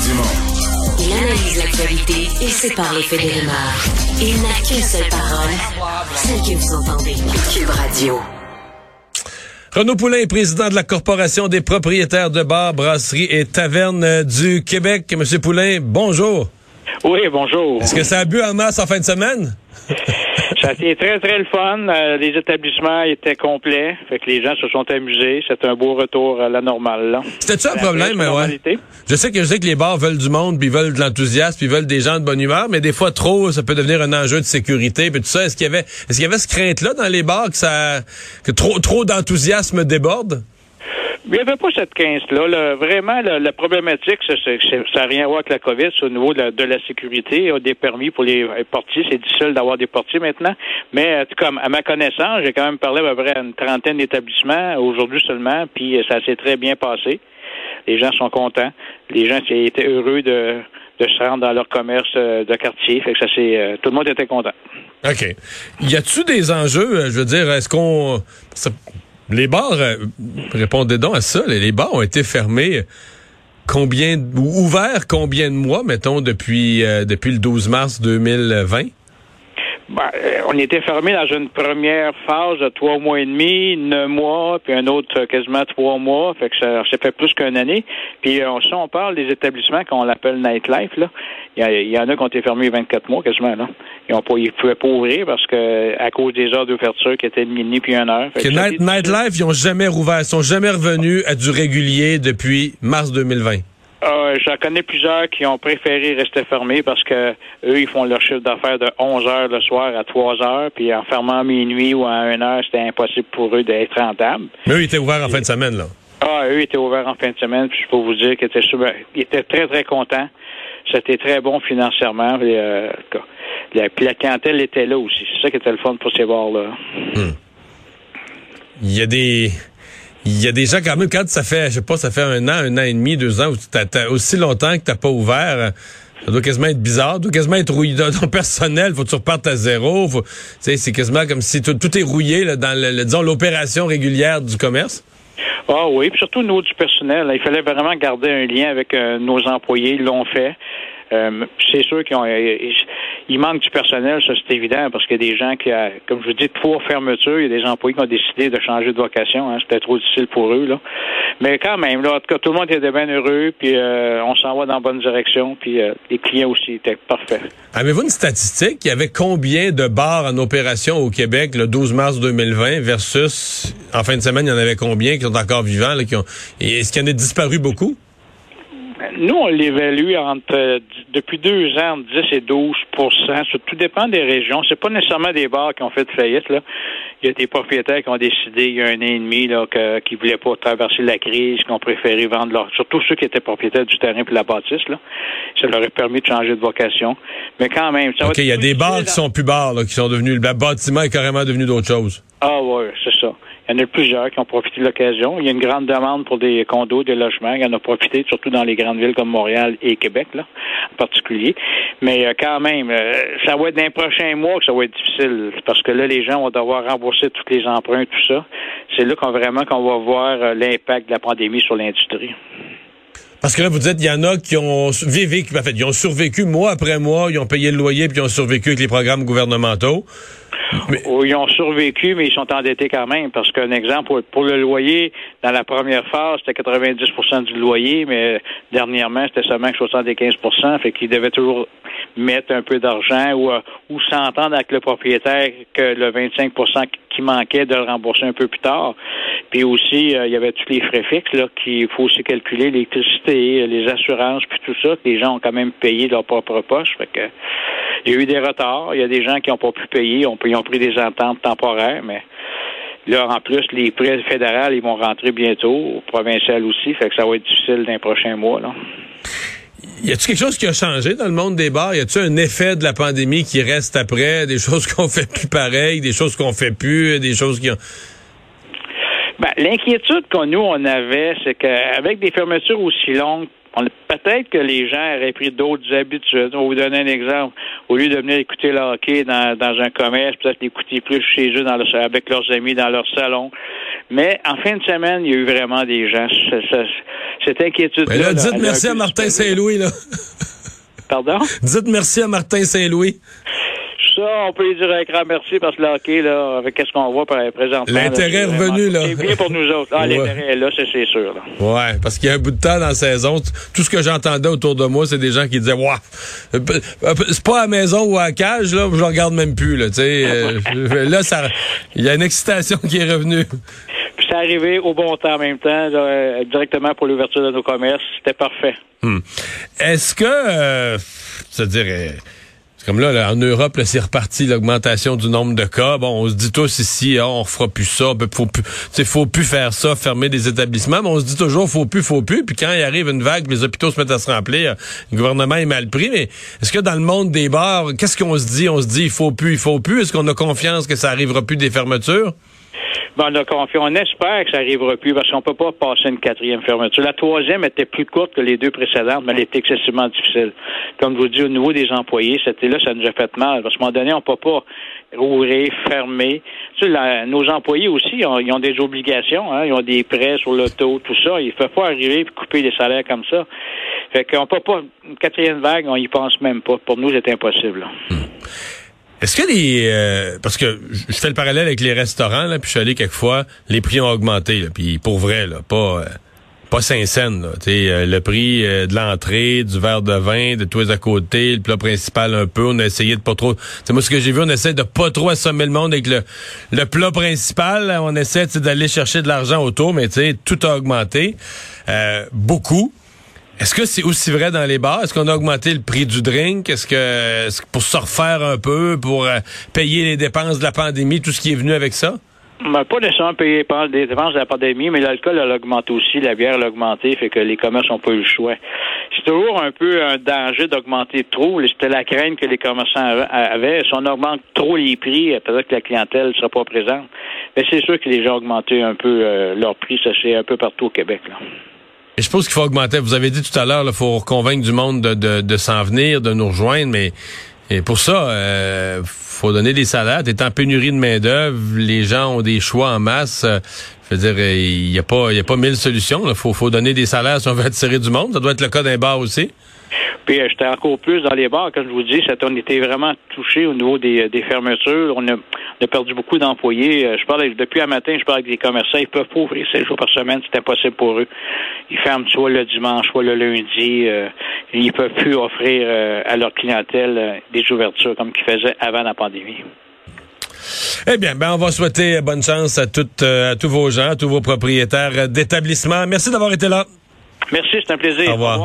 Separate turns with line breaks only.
Dumont.
Il analyse l'actualité et sépare les faits des rumeurs. Il n'a qu'une seule parole, celle que vous entendez. Cube Radio.
Renaud Poulain est président de la Corporation des propriétaires de bars, brasseries et tavernes du Québec. Monsieur Poulain, bonjour.
Oui, bonjour.
Est-ce que ça a bu en masse en fin de semaine?
Ça a été très, très le fun. Euh, les établissements étaient complets. Fait que les gens se sont amusés. C'était un beau retour à la normale. là.
C'était ça
la
problème, ouais? Je sais que je sais que les bars veulent du monde, puis ils veulent de l'enthousiasme, puis ils veulent des gens de bonne humeur, mais des fois trop, ça peut devenir un enjeu de sécurité, puis tout ça. Est-ce qu'il y avait, est-ce qu'il y avait ce crainte-là dans les bars que ça, que trop, trop d'enthousiasme déborde?
Il n'y avait pas cette 15-là. là. Vraiment, la, la problématique, ça n'a rien à voir avec la COVID. C'est au niveau de la, de la sécurité. Des permis pour les euh, portiers. C'est difficile d'avoir des portiers maintenant. Mais euh, comme à ma connaissance, j'ai quand même parlé à peu près à une trentaine d'établissements aujourd'hui seulement, puis euh, ça s'est très bien passé. Les gens sont contents. Les gens étaient heureux de, de se rendre dans leur commerce euh, de quartier. Fait que ça c'est tout le monde était content.
OK. Y a-tu des enjeux, euh, je veux dire, est-ce qu'on... les bars, euh, répondez donc à ça, les les bars ont été fermés combien, ou ouverts combien de mois, mettons, depuis, euh, depuis le 12 mars 2020?
Ben, euh, on était fermé dans une première phase de trois mois et demi, neuf mois, puis un autre euh, quasiment trois mois. Fait que ça, ça fait plus qu'une année. Puis euh, si on parle des établissements qu'on l'appelle nightlife, là, il y, a- il y en a qui ont été fermés 24 mois quasiment. Là. Ils ont pas, ils pouvaient pas ouvrir parce que à cause des heures d'ouverture qui étaient de minuit puis une heure. Fait
Que
ça
Night, Nightlife, ils ont jamais rouvert, ils sont jamais revenus à du régulier depuis mars 2020.
Euh, J'en connais plusieurs qui ont préféré rester fermés parce que eux, ils font leur chiffre d'affaires de 11 heures le soir à 3 heures, puis en fermant à minuit ou à 1 heure, c'était impossible pour eux d'être rentables.
Mais eux, ils étaient ouverts en fin de semaine, là.
Ah, eux étaient ouverts en fin de semaine, puis je peux vous dire qu'ils étaient, super- ils étaient très, très contents. C'était très bon financièrement. Puis, euh, la, puis la clientèle était là aussi. C'est ça qui était le fun pour ces bars-là.
Il y a des... Il y a des gens quand même, quand ça fait, je sais pas, ça fait un an, un an et demi, deux ans, t'as aussi longtemps que t'as pas ouvert, ça doit quasiment être bizarre, ça doit quasiment être rouillé dans ton personnel, faut que tu repartes à zéro, c'est quasiment comme si tout, est rouillé là, dans le- disons l'opération régulière du commerce.
Ah oui, puis surtout nous du personnel. là, il fallait vraiment garder un lien avec euh, nos employés. Ils l'ont fait. Euh, c'est sûr qu'ils ont, euh, il manque du personnel, ça c'est évident, parce qu'il y a des gens qui, euh, comme je vous dis, trois fermetures, il y a des employés qui ont décidé de changer de vocation. Hein, C'était trop difficile pour eux. Mais quand même, là, en tout cas, tout le monde était bien heureux, puis on s'en va dans la bonne direction, puis les clients aussi étaient parfaits.
Avez-vous une statistique? Il y avait combien de bars en opération au Québec le 12 mars 2020 versus, en fin de semaine, il y en avait combien qui sont encore vivants? Est-ce qu'il y en a disparu beaucoup?
Nous, on l'évalue entre euh, depuis deux ans entre 10 et 12 Ça, Tout dépend des régions. C'est pas nécessairement des bars qui ont fait faillite. Là. Il y a des propriétaires qui ont décidé il y a un an et demi là, que, qui voulaient pas traverser la crise, qui ont préféré vendre leur. Surtout ceux qui étaient propriétaires du terrain puis de la bâtisse. Là. Ça leur a permis de changer de vocation. Mais quand même, ça
OK, il y a des bars qui sont plus bars, là, qui sont devenus, le bâtiment est carrément devenu d'autre chose.
ah ouais, c'est ça. Il y en a plusieurs qui ont profité de l'occasion. Il y a une grande demande pour des condos, des logements. Il y en a profité, surtout dans les grandes villes comme Montréal et Québec, là, en particulier. Mais euh, quand même, euh, ça va être dans les prochains mois que ça va être difficile. Parce que là, les gens vont devoir rembourser tous les emprunts, tout ça. C'est là qu'on vraiment qu'on va voir euh, l'impact de la pandémie sur l'industrie.
Parce que là, vous dites, il y en a qui ont vécu, en fait, ils ont survécu mois après mois, ils ont payé le loyer, puis ils ont survécu avec les programmes gouvernementaux.
Ils ont survécu, mais ils sont endettés quand même. Parce qu'un exemple, pour, le loyer, dans la première phase, c'était 90% du loyer, mais dernièrement, c'était seulement que 75% Fait qu'ils devaient toujours mettre un peu d'argent ou, euh, s'entendre avec le propriétaire que le 25% qui manquait de le rembourser un peu plus tard. Puis aussi, euh, il y avait tous les frais fixes là qu'il faut aussi calculer, l'électricité, les assurances, puis tout ça, que les gens ont quand même payé leur propre poche. Fait que il y a eu des retards. Il y a des gens qui n'ont pas pu payer. Ils ont pris des ententes temporaires, mais là, en plus, les prêts fédéraux, ils vont rentrer bientôt, provincial aussi. Fait que ça va être difficile dans les prochains mois. Là.
Y a-t-il quelque chose qui a changé dans le monde des bars? Y a-t-il un effet de la pandémie qui reste après? Des choses qu'on fait plus pareil, des choses qu'on fait plus, des choses qui ont...
Ben, l'inquiétude qu'on nous on avait, c'est qu'avec des fermetures aussi longues, on- peut-être que les gens auraient pris d'autres habitudes. On va vous donner un exemple. Au lieu de venir écouter le hockey dans, dans un commerce, peut-être l'écouter plus chez eux dans le, avec leurs amis dans leur salon. Mais en fin de semaine, il y a eu vraiment des gens. Ça, ça- cette inquiétude-là.
Mais là, dites merci à Martin. Saint-Louis, là.
Pardon?
Dites merci à Martin Saint-Louis.
Ça, on peut lui dire un grand merci parce que le hockey, là, avec ce qu'on voit présentement.
L'intérêt est revenu, là.
C'est bien pour nous autres. Ah,
Ouais.
l'intérêt est là, c'est sûr. Là.
Ouais, parce qu'il y a un bout de temps dans la saison, tout ce que j'entendais autour de moi, c'est des gens qui disaient Waouh, euh, c'est pas à la maison ou à la cage, là, je le regarde même plus, là, tu sais. euh, là, ça il y a une excitation qui est revenue.
Puis c'est arrivé au bon temps en même temps, là, euh, directement pour l'ouverture de nos commerces. C'était parfait.
Hmm. Est-ce que euh, c'est comme là, là, en Europe, c'est reparti l'augmentation du nombre de cas. Bon, on se dit tous ici, ah, on refera plus ça, ben, faut plus, faut plus faire ça, fermer des établissements, mais on se dit toujours, faut plus, faut plus. Puis quand il arrive une vague, les hôpitaux se mettent à se remplir, le gouvernement est mal pris. Mais est-ce que dans le monde des bars, qu'est-ce qu'on se dit? On se dit, il faut plus, il faut plus. Est-ce qu'on a confiance que ça arrivera plus des fermetures?
Ben, on a. On espère que ça arrivera plus parce qu'on peut pas passer une quatrième fermeture. La troisième était plus courte que les deux précédentes, mais elle était excessivement difficile. Comme je vous dis, au niveau des employés, c'était là, ça nous a fait mal. Parce qu'à un moment donné, on peut pas rouvrir, fermer. Tu sais, la- nos employés aussi, ils ont des obligations, hein, ils ont des prêts sur l'auto, tout ça. Il ne faut pas arriver et couper les salaires comme ça. Fait qu'on peut pas, une quatrième vague, on y pense même pas. Pour nous, c'est impossible. là.
Est-ce que les euh, parce que je fais le parallèle avec les restaurants là, puis je suis allé quelquefois, les prix ont augmenté là, puis pour vrai là, pas euh, pas cinq cents là, euh, le prix euh, de l'entrée, du verre de vin, de tous à côté, le plat principal un peu, on a essayé de pas trop. C'est moi ce que j'ai vu, on essaie de pas trop assommer le monde avec le le plat principal, on essaie d'aller chercher de l'argent autour, mais tu tout a augmenté euh, beaucoup. Est-ce que c'est aussi vrai dans les bars? Est-ce qu'on a augmenté le prix du drink? Est-ce que, est-ce que pour se refaire un peu, pour euh, payer les dépenses de la pandémie, tout ce qui est venu avec ça?
Ben, pas nécessairement payer des dépenses de la pandémie, mais l'alcool, a augmenté aussi, la bière, a augmenté, fait que les commerces n'ont pas eu le choix. C'est toujours un peu un danger d'augmenter trop. C'était la crainte que les commerçants av- avaient. Si on augmente trop les prix, peut-être que la clientèle ne sera pas présente. Mais c'est sûr que les gens ont augmenté un peu euh, leur prix, ça c'est un peu partout au Québec. Là.
Je pense qu'il faut augmenter. Vous avez dit tout à l'heure, il faut convaincre du monde de, de, de s'en venir, de nous rejoindre, mais et pour ça, euh, faut donner des salaires. T'es en pénurie de main d'œuvre, les gens ont des choix en masse. Euh, je veux dire, il y a pas, il a pas mille solutions. Il faut, faut donner des salaires si on veut attirer du monde. Ça doit être le cas d'un bar aussi.
Puis euh, j'étais encore plus dans les bars, comme je vous dis, ça, on était vraiment touché au niveau des, des fermetures. On a, on a perdu beaucoup d'employés. Euh, Je parle depuis un matin, je parle avec des commerçants, ils peuvent pas ouvrir sept jours par semaine, c'est impossible pour eux. Ils ferment soit le dimanche, soit le lundi. Euh, ils peuvent plus offrir euh, à leur clientèle euh, des ouvertures comme qu'ils faisaient avant la pandémie.
Eh bien, ben on va souhaiter bonne chance à toutes, à tous vos gens, à tous vos propriétaires d'établissements. Merci d'avoir été là.
Merci, c'est un plaisir.
Au revoir.